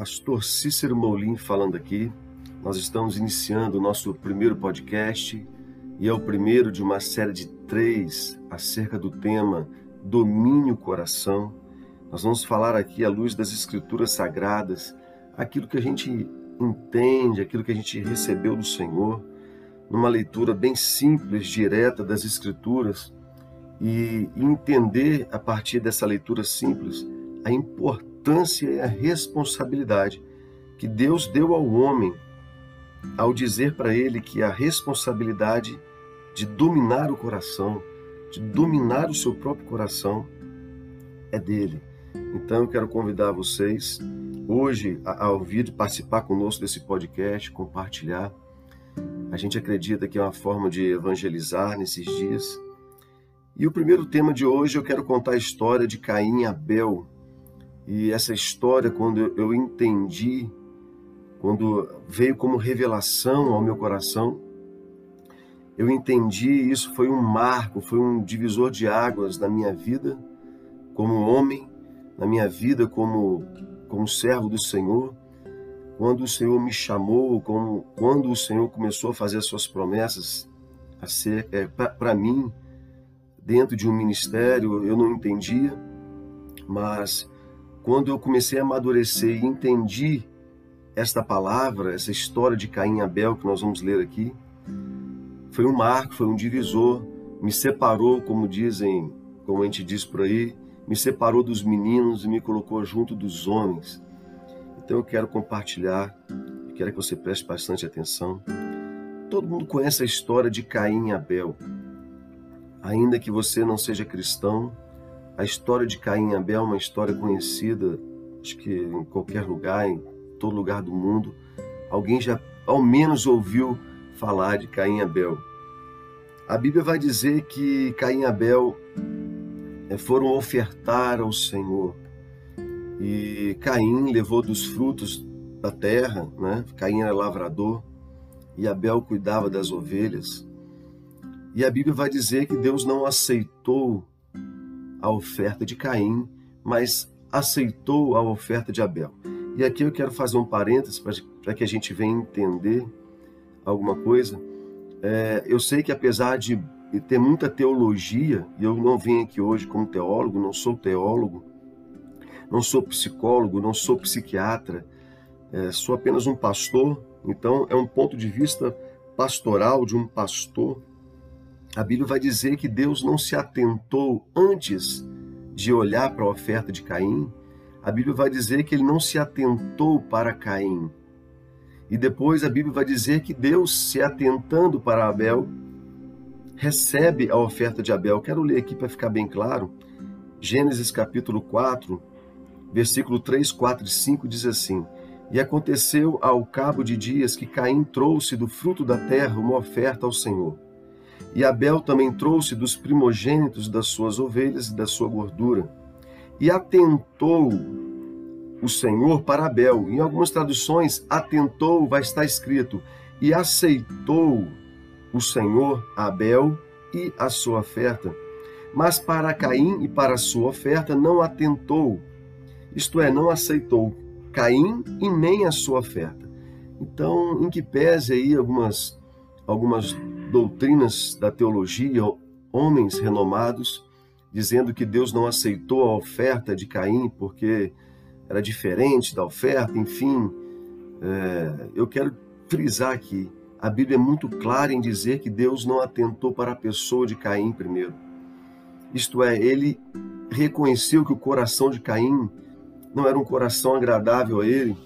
Pastor Cícero Molim falando aqui. Nós estamos iniciando o nosso primeiro podcast e é o primeiro de uma série de três acerca do tema Domínio Coração. Nós vamos falar aqui à luz das Escrituras Sagradas, aquilo que a gente entende, aquilo que a gente recebeu do Senhor, numa leitura bem simples, direta das Escrituras e entender a partir dessa leitura simples a importância e a responsabilidade que Deus deu ao homem ao dizer para ele que a responsabilidade de dominar o coração, de dominar o seu próprio coração, é dele. Então eu quero convidar vocês hoje a, ouvir, participar conosco desse podcast, compartilhar. A gente acredita que é uma forma de evangelizar nesses dias. E o primeiro tema de hoje eu quero contar a história de Caim e Abel. E essa história, quando eu entendi, quando veio como revelação ao meu coração, eu entendi isso foi um marco, foi um divisor de águas na minha vida como homem, na minha vida como como servo do Senhor. Quando o Senhor me chamou, como, quando o Senhor começou a fazer as suas promessas a ser é, para mim dentro de um ministério, eu não entendia, mas quando eu comecei a amadurecer e entendi esta palavra, essa história de Caim e Abel que nós vamos ler aqui, foi um marco, foi um divisor, me separou, como dizem, como a gente diz por aí, me separou dos meninos e me colocou junto dos homens. Então eu quero compartilhar, quero que você preste bastante atenção. Todo mundo conhece a história de Caim e Abel. Ainda que você não seja cristão, a história de Caim e Abel é uma história conhecida, acho que em qualquer lugar, em todo lugar do mundo, alguém já ao menos ouviu falar de Caim e Abel. A Bíblia vai dizer que Caim e Abel eh, foram ofertar ao Senhor. E Caim levou dos frutos da terra, né? Caim era lavrador e Abel cuidava das ovelhas. E a Bíblia vai dizer que Deus não aceitou a oferta de Caim, mas aceitou a oferta de Abel. E aqui eu quero fazer um parênteses para que a gente venha entender alguma coisa. É, eu sei que apesar de ter muita teologia, e eu não venho aqui hoje como teólogo, não sou teólogo, não sou psicólogo, não sou psiquiatra, é, sou apenas um pastor, então é um ponto de vista pastoral de um pastor a Bíblia vai dizer que Deus não se atentou antes de olhar para a oferta de Caim. A Bíblia vai dizer que ele não se atentou para Caim. E depois a Bíblia vai dizer que Deus, se atentando para Abel, recebe a oferta de Abel. Quero ler aqui para ficar bem claro. Gênesis capítulo 4, versículo 3, 4 e 5 diz assim: E aconteceu ao cabo de dias que Caim trouxe do fruto da terra uma oferta ao Senhor. E Abel também trouxe dos primogênitos das suas ovelhas e da sua gordura. E atentou o Senhor para Abel. Em algumas traduções, atentou, vai estar escrito, e aceitou o Senhor Abel e a sua oferta. Mas para Caim e para a sua oferta não atentou, isto é, não aceitou Caim e nem a sua oferta. Então, em que pese aí algumas, algumas doutrinas da teologia, homens renomados, dizendo que Deus não aceitou a oferta de Caim porque era diferente da oferta, enfim. É, eu quero frisar aqui: a Bíblia é muito clara em dizer que Deus não atentou para a pessoa de Caim primeiro. Isto é, ele reconheceu que o coração de Caim não era um coração agradável a ele.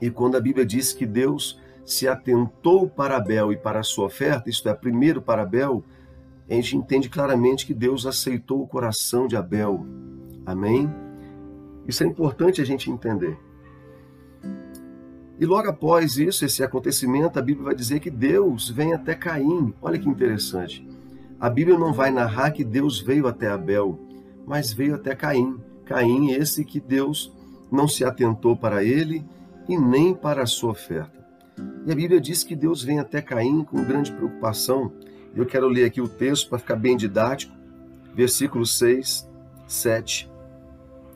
E quando a Bíblia diz que Deus se atentou para Abel e para a sua oferta, isto é, primeiro para Abel, a gente entende claramente que Deus aceitou o coração de Abel. Amém? Isso é importante a gente entender. E logo após isso, esse acontecimento, a Bíblia vai dizer que Deus vem até Caim. Olha que interessante. A Bíblia não vai narrar que Deus veio até Abel, mas veio até Caim. Caim, esse que Deus não se atentou para ele e nem para a sua oferta. E a Bíblia diz que Deus vem até Caim com grande preocupação. Eu quero ler aqui o texto para ficar bem didático. Versículo 6, 7.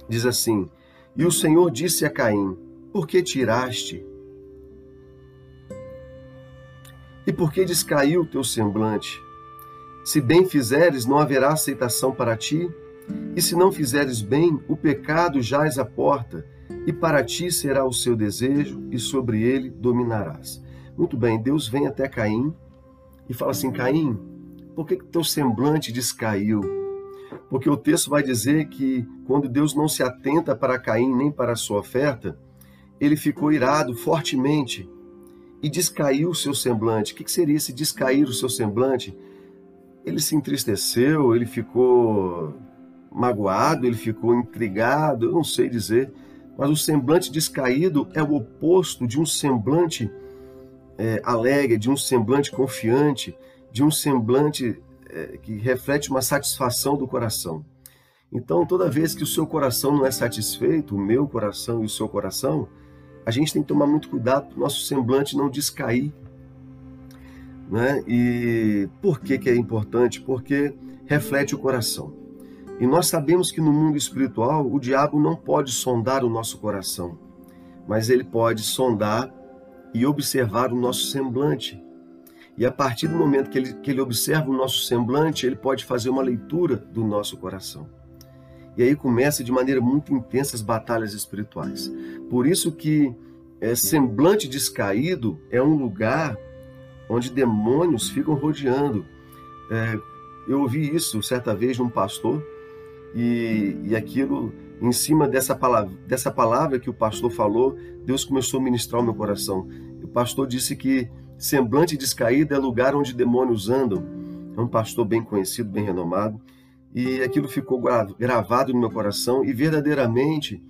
Diz assim: E o Senhor disse a Caim: por que tiraste? E por que descaiu o teu semblante? Se bem fizeres, não haverá aceitação para ti, e se não fizeres bem, o pecado jaz à porta, e para ti será o seu desejo, e sobre ele dominarás. Muito bem, Deus vem até Caim e fala assim: Caim, por que, que teu semblante descaiu? Porque o texto vai dizer que quando Deus não se atenta para Caim nem para a sua oferta, ele ficou irado fortemente e descaiu o seu semblante. O que seria esse descair o seu semblante? Ele se entristeceu, ele ficou magoado, ele ficou intrigado, eu não sei dizer, mas o semblante descaído é o oposto de um semblante é, alegre, de um semblante confiante, de um semblante é, que reflete uma satisfação do coração. Então, toda vez que o seu coração não é satisfeito, o meu coração e o seu coração, a gente tem que tomar muito cuidado para o nosso semblante não descair. Né? E por que, que é importante? Porque reflete o coração. E nós sabemos que no mundo espiritual o diabo não pode sondar o nosso coração, mas ele pode sondar e observar o nosso semblante. E a partir do momento que ele, que ele observa o nosso semblante, ele pode fazer uma leitura do nosso coração. E aí começa de maneira muito intensa as batalhas espirituais. Por isso que é, semblante descaído é um lugar onde demônios ficam rodeando. É, eu ouvi isso certa vez de um pastor e, e aquilo, em cima dessa palavra, dessa palavra que o pastor falou, Deus começou a ministrar o meu coração. O pastor disse que semblante descaído é lugar onde demônios andam. É um pastor bem conhecido, bem renomado. E aquilo ficou gravado no meu coração e verdadeiramente,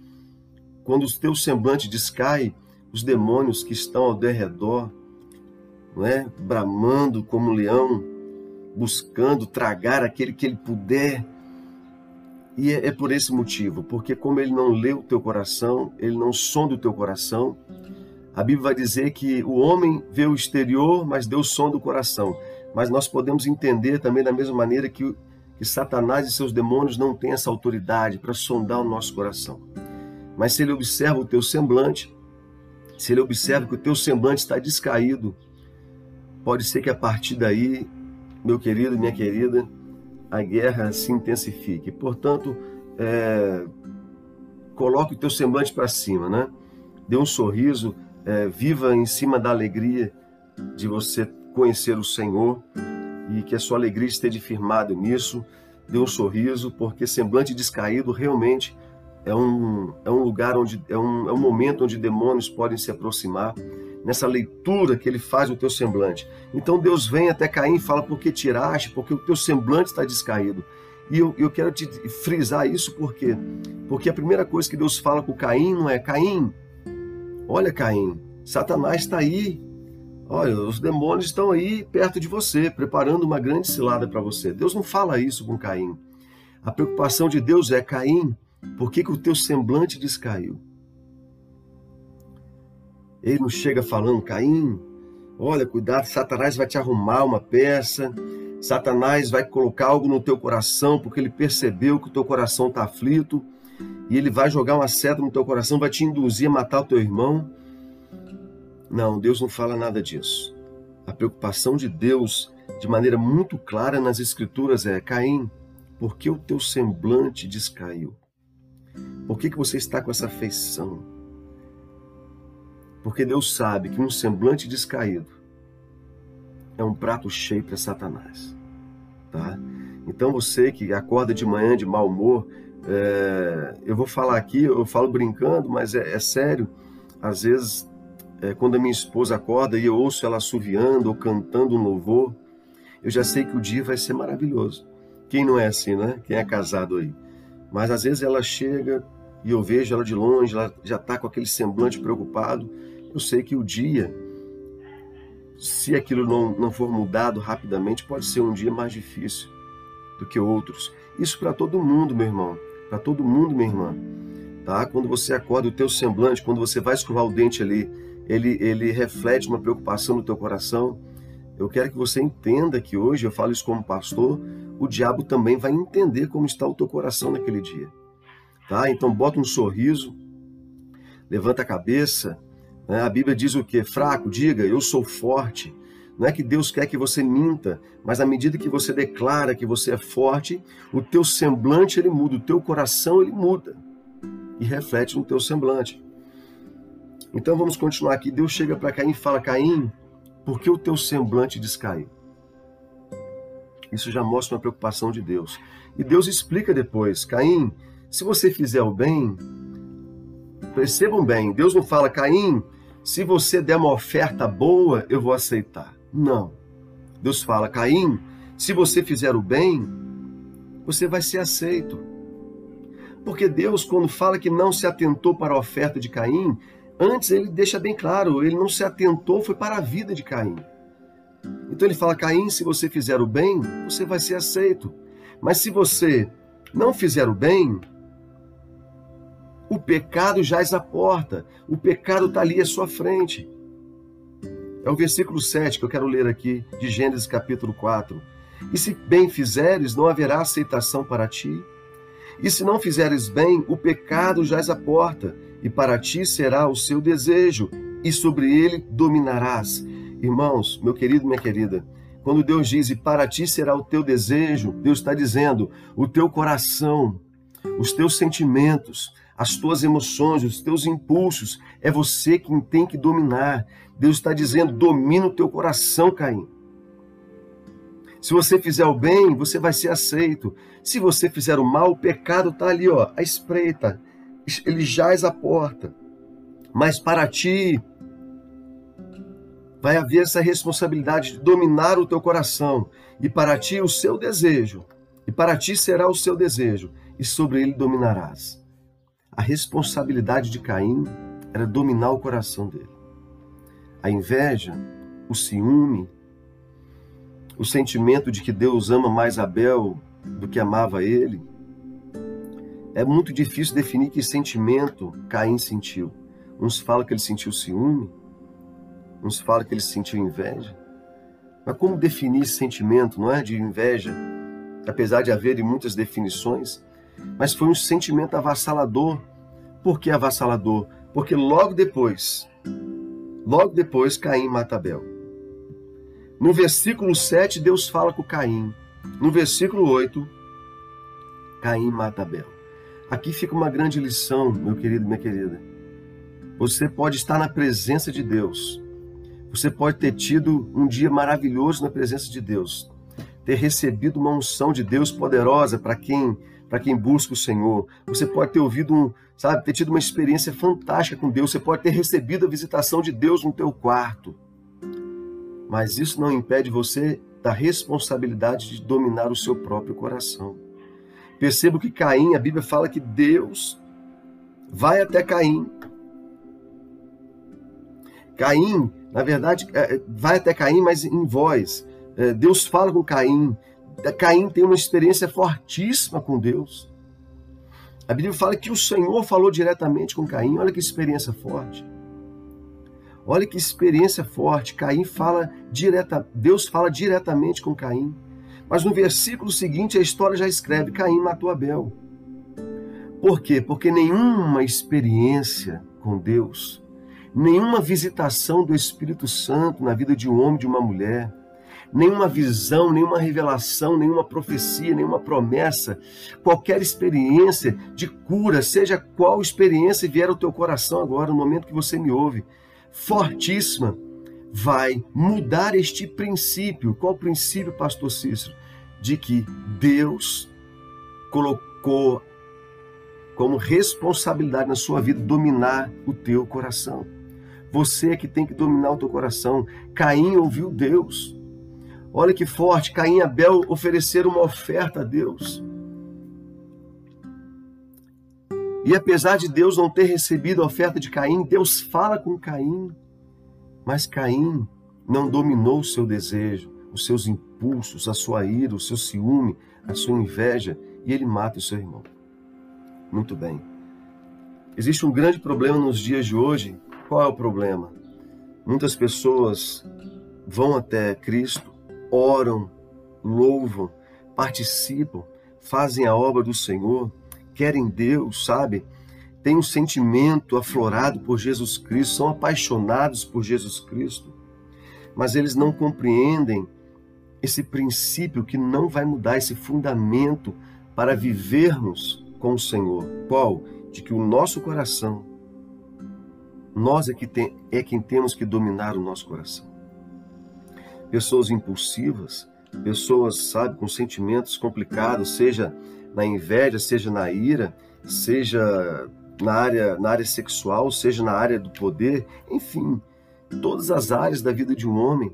quando o teu semblante descai, os demônios que estão ao derredor, não é? bramando como um leão, buscando tragar aquele que ele puder. E é, é por esse motivo, porque como ele não lê o teu coração, ele não sonda o teu coração, a Bíblia vai dizer que o homem vê o exterior, mas Deus sonda o coração. Mas nós podemos entender também da mesma maneira que, que Satanás e seus demônios não têm essa autoridade para sondar o nosso coração. Mas se ele observa o teu semblante, se ele observa que o teu semblante está descaído, pode ser que a partir daí, meu querido, minha querida, a guerra se intensifique. Portanto, é, coloque o teu semblante para cima, né? Dê um sorriso, é, viva em cima da alegria de você conhecer o Senhor e que a sua alegria esteja firmada nisso. Dê um sorriso, porque semblante descaído realmente é um, é um lugar onde é um, é um momento onde demônios podem se aproximar. Nessa leitura que ele faz o teu semblante. Então Deus vem até Caim e fala: Por que tiraste? Porque o teu semblante está descaído. E eu, eu quero te frisar isso porque porque a primeira coisa que Deus fala com Caim não é Caim, Olha, Caim, Satanás está aí. Olha, os demônios estão aí perto de você, preparando uma grande cilada para você. Deus não fala isso com Caim. A preocupação de Deus é: Caim, por que, que o teu semblante descaiu? Ele não chega falando, Caim, olha, cuidado, Satanás vai te arrumar uma peça, Satanás vai colocar algo no teu coração, porque ele percebeu que o teu coração está aflito e ele vai jogar uma seta no teu coração, vai te induzir a matar o teu irmão. Não, Deus não fala nada disso. A preocupação de Deus, de maneira muito clara nas Escrituras, é: Caim, por que o teu semblante descaiu? Por que, que você está com essa feição? Porque Deus sabe que um semblante descaído é um prato cheio para Satanás. Tá? Então você que acorda de manhã de mau humor, é, eu vou falar aqui, eu falo brincando, mas é, é sério. Às vezes, é, quando a minha esposa acorda e eu ouço ela assoviando ou cantando um louvor, eu já sei que o dia vai ser maravilhoso. Quem não é assim, né? Quem é casado aí. Mas às vezes ela chega e eu vejo ela de longe, ela já está com aquele semblante preocupado. Eu sei que o dia, se aquilo não, não for mudado rapidamente, pode ser um dia mais difícil do que outros. Isso para todo mundo, meu irmão para todo mundo, minha irmã. Tá? Quando você acorda, o teu semblante, quando você vai escovar o dente ali, ele, ele reflete uma preocupação no teu coração. Eu quero que você entenda que hoje, eu falo isso como pastor, o diabo também vai entender como está o teu coração naquele dia. Tá? Então bota um sorriso, levanta a cabeça. Né? A Bíblia diz o que? Fraco, diga, eu sou forte. Não é que Deus quer que você minta, mas à medida que você declara que você é forte, o teu semblante ele muda, o teu coração ele muda e reflete no teu semblante. Então vamos continuar aqui. Deus chega para Caim e fala: Caim, por que o teu semblante descaiu? Isso já mostra uma preocupação de Deus. E Deus explica depois: Caim, se você fizer o bem, percebam bem, Deus não fala, Caim, se você der uma oferta boa, eu vou aceitar. Não. Deus fala, Caim, se você fizer o bem, você vai ser aceito. Porque Deus, quando fala que não se atentou para a oferta de Caim, antes ele deixa bem claro, ele não se atentou, foi para a vida de Caim. Então ele fala: Caim, se você fizer o bem, você vai ser aceito. Mas se você não fizer o bem, o pecado jaz à porta, o pecado está ali à sua frente. É o versículo 7 que eu quero ler aqui, de Gênesis capítulo 4. E se bem fizeres, não haverá aceitação para ti. E se não fizeres bem, o pecado jaz à porta, e para ti será o seu desejo, e sobre ele dominarás. Irmãos, meu querido, minha querida, quando Deus diz, e para ti será o teu desejo, Deus está dizendo, o teu coração, os teus sentimentos, as tuas emoções, os teus impulsos, é você quem tem que dominar. Deus está dizendo: domina o teu coração, Caim. Se você fizer o bem, você vai ser aceito. Se você fizer o mal, o pecado está ali, ó, à espreita. Ele jaz à porta. Mas para ti, vai haver essa responsabilidade de dominar o teu coração. E para ti, o seu desejo. E para ti será o seu desejo. E sobre ele dominarás. A responsabilidade de Caim era dominar o coração dele. A inveja, o ciúme, o sentimento de que Deus ama mais Abel do que amava ele. É muito difícil definir que sentimento Caim sentiu. Uns falam que ele sentiu ciúme, uns falam que ele sentiu inveja. Mas como definir esse sentimento, não é? De inveja, apesar de haver muitas definições, mas foi um sentimento avassalador. Por que avassalador? Porque logo depois, logo depois, Caim mata Abel. No versículo 7, Deus fala com Caim. No versículo 8, Caim mata Abel. Aqui fica uma grande lição, meu querido, minha querida. Você pode estar na presença de Deus. Você pode ter tido um dia maravilhoso na presença de Deus. Ter recebido uma unção de Deus poderosa para quem para quem busca o Senhor. Você pode ter ouvido um, sabe, ter tido uma experiência fantástica com Deus. Você pode ter recebido a visitação de Deus no teu quarto. Mas isso não impede você da responsabilidade de dominar o seu próprio coração. Perceba que Caim, a Bíblia fala que Deus vai até Caim. Caim, na verdade, é, vai até Caim, mas em voz. É, Deus fala com Caim, Caim tem uma experiência fortíssima com Deus. A Bíblia fala que o Senhor falou diretamente com Caim. Olha que experiência forte. Olha que experiência forte. Caim fala direta, Deus fala diretamente com Caim. Mas no versículo seguinte a história já escreve: Caim matou Abel. Por quê? Porque nenhuma experiência com Deus, nenhuma visitação do Espírito Santo na vida de um homem, de uma mulher, nenhuma visão, nenhuma revelação, nenhuma profecia, nenhuma promessa, qualquer experiência de cura, seja qual experiência vier ao teu coração agora, no momento que você me ouve, fortíssima, vai mudar este princípio. Qual princípio, pastor Cícero? De que Deus colocou como responsabilidade na sua vida dominar o teu coração. Você é que tem que dominar o teu coração. Caim ouviu Deus. Olha que forte, Caim e Abel ofereceram uma oferta a Deus. E apesar de Deus não ter recebido a oferta de Caim, Deus fala com Caim. Mas Caim não dominou o seu desejo, os seus impulsos, a sua ira, o seu ciúme, a sua inveja, e ele mata o seu irmão. Muito bem. Existe um grande problema nos dias de hoje. Qual é o problema? Muitas pessoas vão até Cristo, oram, louvam, participam, fazem a obra do Senhor, querem Deus, sabe? têm um sentimento aflorado por Jesus Cristo, são apaixonados por Jesus Cristo, mas eles não compreendem esse princípio que não vai mudar, esse fundamento para vivermos com o Senhor. Qual? De que o nosso coração, nós é, que tem, é quem temos que dominar o nosso coração. Pessoas impulsivas, pessoas, sabe, com sentimentos complicados, seja na inveja, seja na ira, seja na área, na área sexual, seja na área do poder, enfim, todas as áreas da vida de um homem.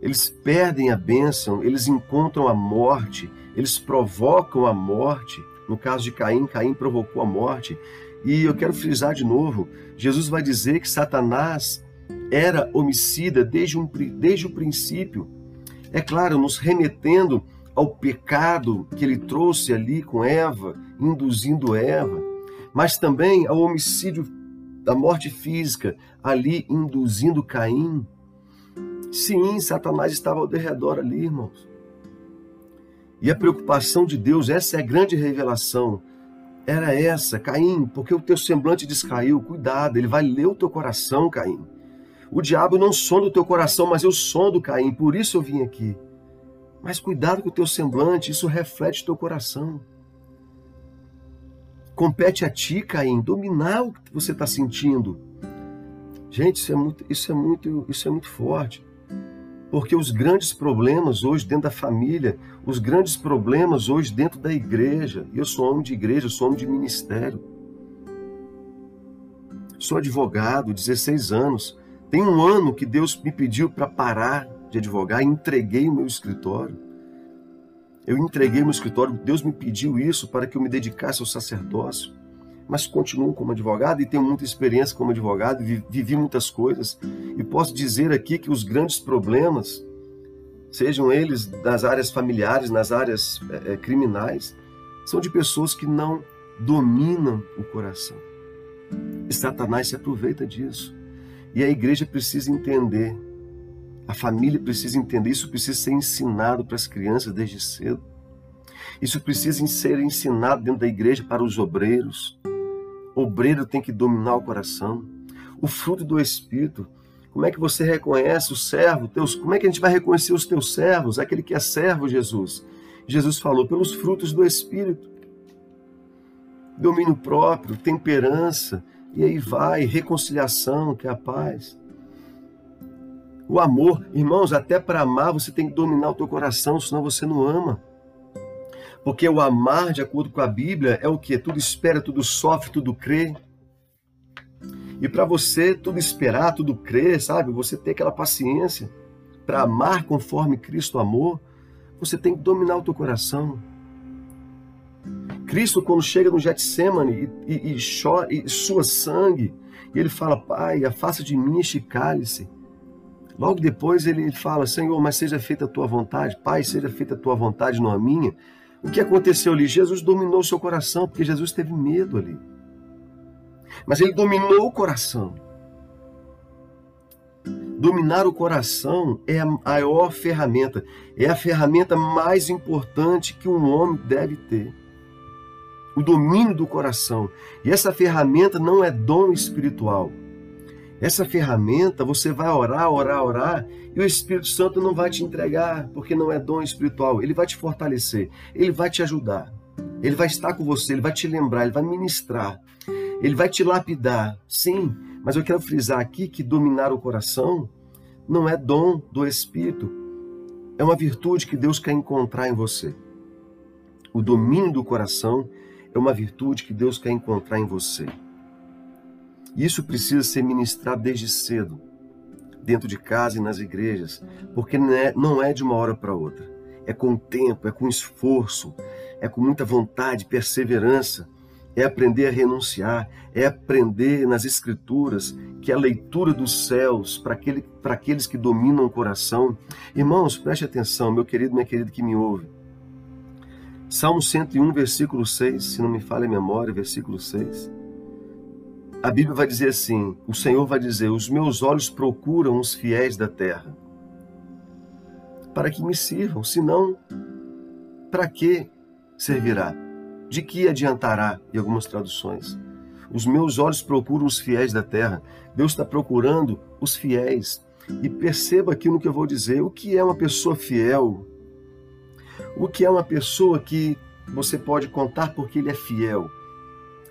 Eles perdem a bênção, eles encontram a morte, eles provocam a morte. No caso de Caim, Caim provocou a morte. E eu quero frisar de novo: Jesus vai dizer que Satanás era homicida desde, um, desde o princípio. É claro, nos remetendo ao pecado que ele trouxe ali com Eva, induzindo Eva, mas também ao homicídio da morte física, ali induzindo Caim. Sim, Satanás estava ao derredor ali, irmãos. E a preocupação de Deus, essa é a grande revelação, era essa, Caim, porque o teu semblante descaiu, cuidado, ele vai ler o teu coração, Caim. O diabo não sonda o teu coração, mas eu sondo, Caim, por isso eu vim aqui. Mas cuidado com o teu semblante, isso reflete o teu coração. Compete a ti, Caim, dominar o que você está sentindo. Gente, isso é muito, isso é muito, isso é muito forte. Porque os grandes problemas hoje dentro da família, os grandes problemas hoje dentro da igreja, eu sou homem de igreja, eu sou homem de ministério. Sou advogado, 16 anos. Tem um ano que Deus me pediu para parar de advogar, entreguei o meu escritório. Eu entreguei o meu escritório, Deus me pediu isso para que eu me dedicasse ao sacerdócio. Mas continuo como advogado e tenho muita experiência como advogado, vivi muitas coisas. E posso dizer aqui que os grandes problemas, sejam eles nas áreas familiares, nas áreas é, criminais, são de pessoas que não dominam o coração. E Satanás se aproveita disso. E a igreja precisa entender a família precisa entender, isso precisa ser ensinado para as crianças desde cedo. Isso precisa ser ensinado dentro da igreja para os obreiros. O obreiro tem que dominar o coração. O fruto do Espírito. Como é que você reconhece o servo? Teus, como é que a gente vai reconhecer os teus servos? Aquele que é servo, Jesus. Jesus falou pelos frutos do Espírito. Domínio próprio, temperança, e aí vai, reconciliação, que é a paz. O amor, irmãos, até para amar você tem que dominar o teu coração, senão você não ama. Porque o amar, de acordo com a Bíblia, é o que? Tudo espera, tudo sofre, tudo crê. E para você tudo esperar, tudo crer, sabe? Você ter aquela paciência para amar conforme Cristo amou, você tem que dominar o teu coração. Cristo, quando chega no Getsemane e, e, e, chora, e sua sangue, e ele fala, Pai, afasta de mim este cálice. Logo depois ele fala: Senhor, mas seja feita a tua vontade, Pai, seja feita a tua vontade, não a minha. O que aconteceu ali? Jesus dominou o seu coração, porque Jesus teve medo ali. Mas ele dominou o coração. Dominar o coração é a maior ferramenta, é a ferramenta mais importante que um homem deve ter. O domínio do coração. E essa ferramenta não é dom espiritual. Essa ferramenta você vai orar, orar, orar, e o Espírito Santo não vai te entregar, porque não é dom espiritual. Ele vai te fortalecer, ele vai te ajudar, ele vai estar com você, ele vai te lembrar, ele vai ministrar, ele vai te lapidar. Sim, mas eu quero frisar aqui que dominar o coração não é dom do Espírito, é uma virtude que Deus quer encontrar em você. O domínio do coração é uma virtude que Deus quer encontrar em você. Isso precisa ser ministrado desde cedo, dentro de casa e nas igrejas, porque não é, é de uma hora para outra. É com tempo, é com esforço, é com muita vontade, perseverança. É aprender a renunciar, é aprender nas Escrituras que a leitura dos céus para aquele, aqueles que dominam o coração. Irmãos, preste atenção, meu querido, minha querida que me ouve. Salmo 101, versículo 6, se não me falha a memória, versículo 6 a Bíblia vai dizer assim: o Senhor vai dizer, os meus olhos procuram os fiéis da terra para que me sirvam, senão, para que servirá? de que adiantará? Em algumas traduções. Os meus olhos procuram os fiéis da terra. Deus está procurando os fiéis. E perceba aqui no que eu vou dizer: o que é uma pessoa fiel? O que é uma pessoa que você pode contar porque ele é fiel?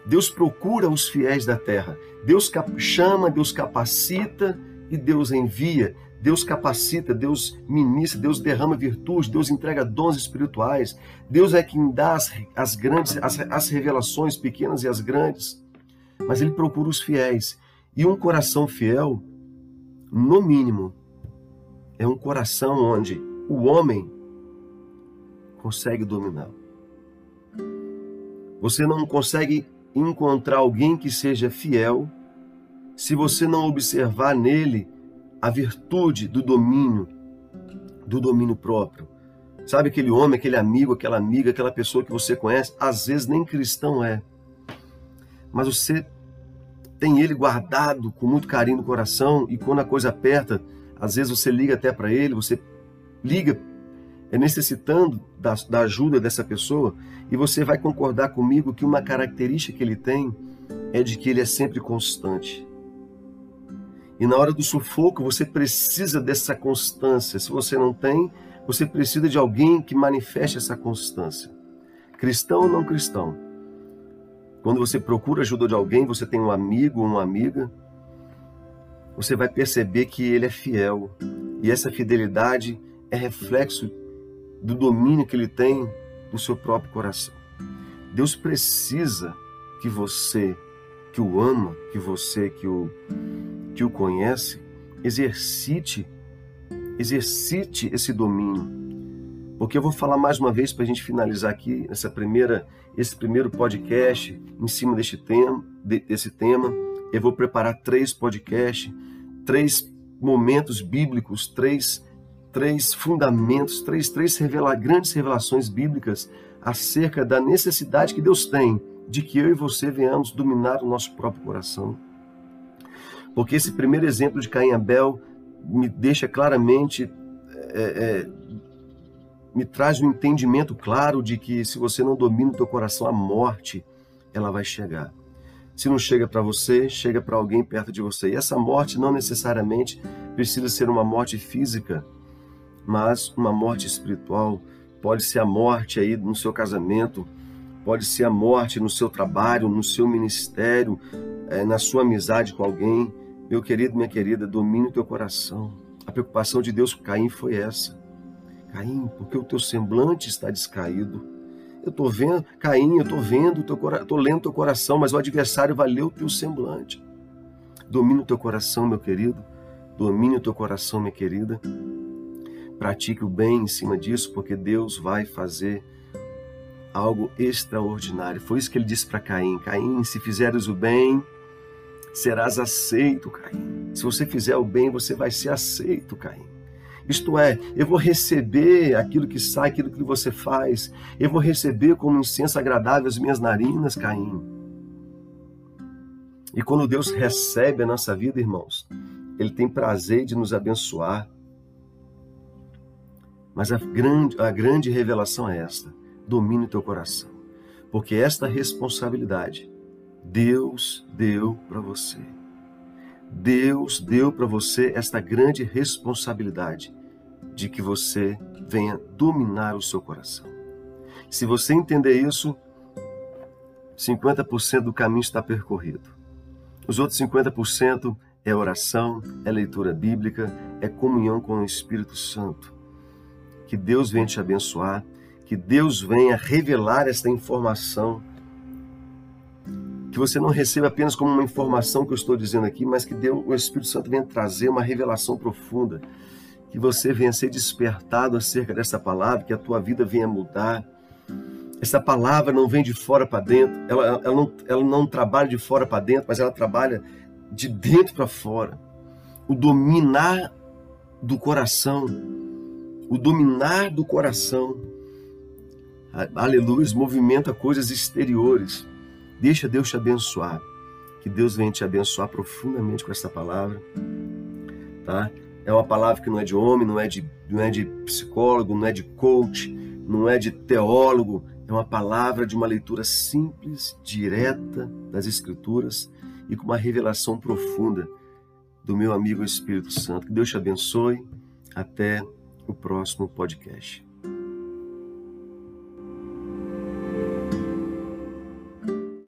Deus procura os fiéis da terra. Deus chama, Deus capacita e Deus envia. Deus capacita, Deus ministra, Deus derrama virtude, Deus entrega dons espirituais. Deus é quem dá as, as grandes, as, as revelações pequenas e as grandes. Mas Ele procura os fiéis. E um coração fiel, no mínimo, é um coração onde o homem consegue dominar. Você não consegue encontrar alguém que seja fiel se você não observar nele a virtude do domínio, do domínio próprio. Sabe aquele homem, aquele amigo, aquela amiga, aquela pessoa que você conhece, às vezes nem cristão é. Mas você tem ele guardado com muito carinho no coração e quando a coisa aperta, às vezes você liga até para ele, você liga necessitando da, da ajuda dessa pessoa e você vai concordar comigo que uma característica que ele tem é de que ele é sempre constante. E na hora do sufoco, você precisa dessa constância. Se você não tem, você precisa de alguém que manifeste essa constância. Cristão ou não cristão. Quando você procura ajuda de alguém, você tem um amigo ou uma amiga, você vai perceber que ele é fiel. E essa fidelidade é reflexo do domínio que ele tem do seu próprio coração. Deus precisa que você que o ama, que você que o que o conhece, exercite, exercite esse domínio. Porque eu vou falar mais uma vez para a gente finalizar aqui essa primeira, esse primeiro podcast em cima deste tema, desse tema. Eu vou preparar três podcasts, três momentos bíblicos, três, três fundamentos, três, três revela, grandes revelações bíblicas acerca da necessidade que Deus tem de que eu e você venhamos dominar o nosso próprio coração porque esse primeiro exemplo de Caim e Abel me deixa claramente, é, é, me traz um entendimento claro de que se você não domina o teu coração, a morte ela vai chegar. Se não chega para você, chega para alguém perto de você. E essa morte não necessariamente precisa ser uma morte física, mas uma morte espiritual. Pode ser a morte aí no seu casamento, pode ser a morte no seu trabalho, no seu ministério, é, na sua amizade com alguém, meu querido, minha querida, domine o teu coração. A preocupação de Deus com Caim foi essa. Caim, porque o teu semblante está descaído. Eu estou vendo, Caim, eu estou vendo, estou lendo o teu coração, mas o adversário vai ler o teu semblante. Domine o teu coração, meu querido. Domine o teu coração, minha querida. Pratique o bem em cima disso, porque Deus vai fazer algo extraordinário. Foi isso que ele disse para Caim: Caim, se fizeres o bem, serás aceito, Caim. Se você fizer o bem, você vai ser aceito, Caim. Isto é, eu vou receber aquilo que sai, aquilo que você faz. Eu vou receber como incenso agradável as minhas narinas, Caim. E quando Deus recebe a nossa vida, irmãos, Ele tem prazer de nos abençoar. Mas a grande, a grande revelação é esta: domine o teu coração. Porque esta responsabilidade Deus deu para você. Deus deu para você esta grande responsabilidade de que você venha dominar o seu coração. Se você entender isso, 50% do caminho está percorrido. Os outros 50% é oração, é leitura bíblica, é comunhão com o Espírito Santo. Que Deus venha te abençoar, que Deus venha revelar esta informação que você não receba apenas como uma informação que eu estou dizendo aqui, mas que Deus, o Espírito Santo venha trazer uma revelação profunda, que você venha ser despertado acerca dessa palavra, que a tua vida venha mudar. Essa palavra não vem de fora para dentro, ela, ela, não, ela não trabalha de fora para dentro, mas ela trabalha de dentro para fora. O dominar do coração, o dominar do coração, aleluia, movimenta coisas exteriores. Deixa Deus te abençoar. Que Deus venha te abençoar profundamente com essa palavra. Tá? É uma palavra que não é de homem, não é de, não é de psicólogo, não é de coach, não é de teólogo, É uma palavra de uma leitura simples, direta das Escrituras e com uma revelação profunda do meu amigo Espírito Santo. Que Deus te abençoe. Até o próximo podcast.